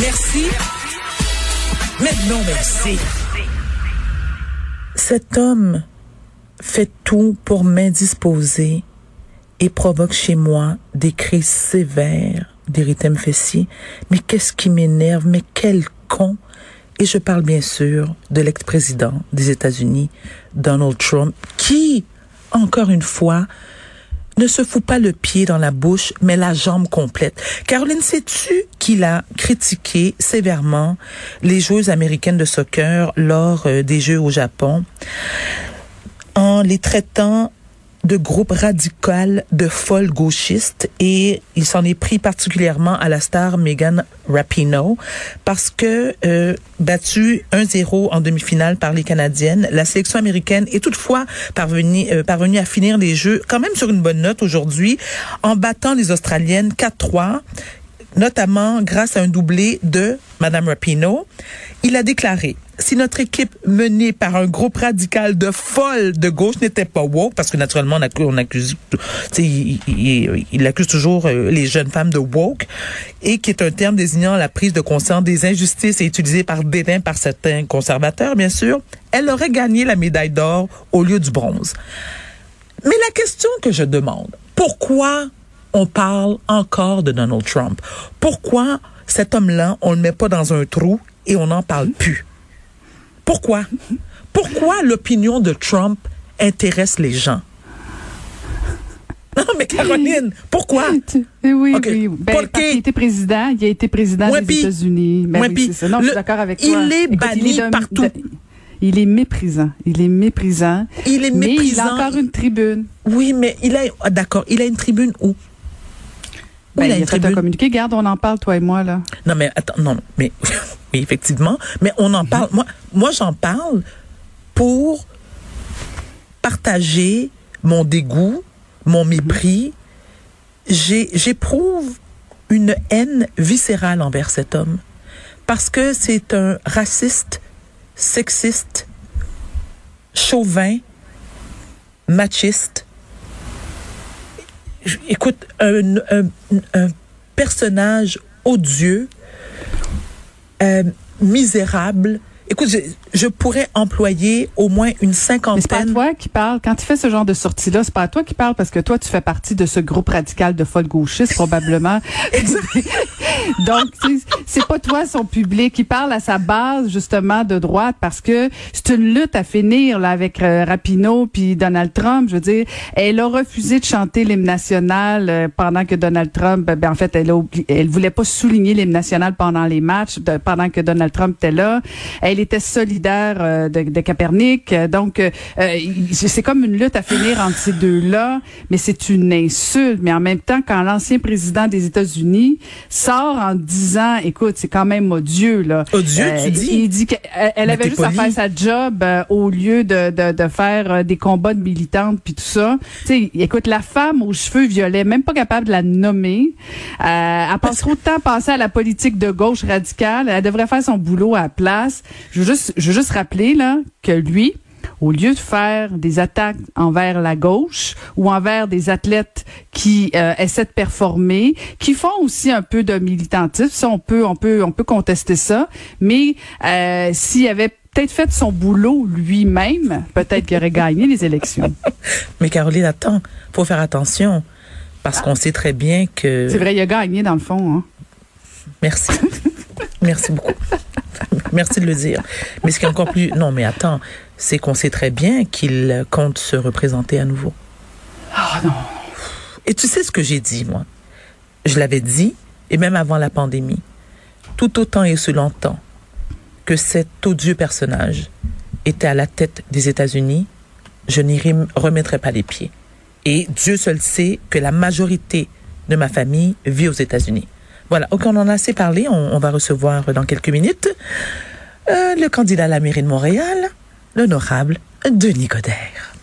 Merci. Mais non, merci. Cet homme fait tout pour m'indisposer et provoque chez moi des crises sévères d'érythème fessier. Mais qu'est-ce qui m'énerve? Mais quel con! Et je parle bien sûr de l'ex-président des États-Unis, Donald Trump, qui, encore une fois, ne se fout pas le pied dans la bouche, mais la jambe complète. Caroline, sais-tu qu'il a critiqué sévèrement les joueuses américaines de soccer lors euh, des Jeux au Japon? En les traitant de groupe radical de folles gauchistes et il s'en est pris particulièrement à la star Megan Rapinoe parce que euh, battue 1-0 en demi-finale par les Canadiennes, la sélection américaine est toutefois parvenue, euh, parvenue à finir les Jeux quand même sur une bonne note aujourd'hui en battant les Australiennes 4-3 notamment grâce à un doublé de Madame Rapinoe. Il a déclaré si notre équipe menée par un groupe radical de folles de gauche n'était pas woke, parce que naturellement on accuse, on accuse il, il, il, accuse toujours euh, les jeunes femmes de woke, et qui est un terme désignant la prise de conscience des injustices et utilisé par dédain par certains conservateurs, bien sûr, elle aurait gagné la médaille d'or au lieu du bronze. Mais la question que je demande, pourquoi on parle encore de Donald Trump? Pourquoi cet homme-là, on le met pas dans un trou et on n'en parle plus? Pourquoi? Pourquoi l'opinion de Trump intéresse les gens? Non, mais Caroline, pourquoi? Oui, okay. oui. Ben, il a été président, il a été président des États-Unis. Ben, oui, ça. Non, le, je suis d'accord avec toi. Il est Écoute, banni il est partout. De, il est méprisant. Il est méprisant. Il est mais méprisant. il a encore une tribune. Oui, mais il a, ah, d'accord, il a une tribune où? Ben, il a, un communiqué. Garde, on en parle, toi et moi, là. Non, mais attends, non, mais oui, effectivement. Mais on en parle. Moi, moi j'en parle pour partager mon dégoût, mon mépris. J'éprouve une haine viscérale envers cet homme parce que c'est un raciste, sexiste, chauvin, machiste. Écoute, un, un, un personnage odieux, euh, misérable. Écoute, je, je, pourrais employer au moins une cinquantaine. C'est pas à toi qui parle. Quand tu fais ce genre de sortie-là, c'est pas à toi qui parle parce que toi, tu fais partie de ce groupe radical de folles gauchistes, probablement. Donc, c'est pas toi son public. Il parle à sa base, justement, de droite parce que c'est une lutte à finir, là, avec euh, Rapinoe puis Donald Trump. Je veux dire, elle a refusé de chanter l'hymne national euh, pendant que Donald Trump, ben, en fait, elle, a, elle voulait pas souligner l'hymne national pendant les matchs, pendant que Donald Trump était là. Elle était solidaire euh, de, de Capernic. Donc, euh, c'est comme une lutte à finir entre ces deux-là, mais c'est une insulte. Mais en même temps, quand l'ancien président des États-Unis sort en disant, écoute, c'est quand même odieux, là. Odieux, euh, tu dis? Il dit qu'elle elle avait juste poli. à faire sa job euh, au lieu de, de, de faire euh, des combats de militantes puis tout ça. Tu sais, écoute, la femme aux cheveux violets, même pas capable de la nommer. Euh, elle passe trop de temps à passer à la politique de gauche radicale. Elle devrait faire son boulot à la place. Je veux juste, je veux juste rappeler, là, que lui, au lieu de faire des attaques envers la gauche ou envers des athlètes qui euh, essaient de performer, qui font aussi un peu de militantisme, ça on peut on peut on peut contester ça, mais euh, s'il avait peut-être fait son boulot lui-même, peut-être qu'il aurait gagné les élections. Mais Caroline, attends, faut faire attention parce qu'on sait très bien que C'est vrai, il a gagné dans le fond hein. Merci. Merci beaucoup. Merci de le dire. Mais ce qui est encore plus non, mais attends, c'est qu'on sait très bien qu'il compte se représenter à nouveau. Ah oh, non. Et tu sais ce que j'ai dit, moi? Je l'avais dit, et même avant la pandémie, tout autant et aussi longtemps que cet odieux personnage était à la tête des États-Unis, je n'y remettrai pas les pieds. Et Dieu seul sait que la majorité de ma famille vit aux États-Unis. Voilà, ok, on en a assez parlé, on, va recevoir dans quelques minutes euh, le candidat à la mairie de Montréal, l'honorable Denis Coderre.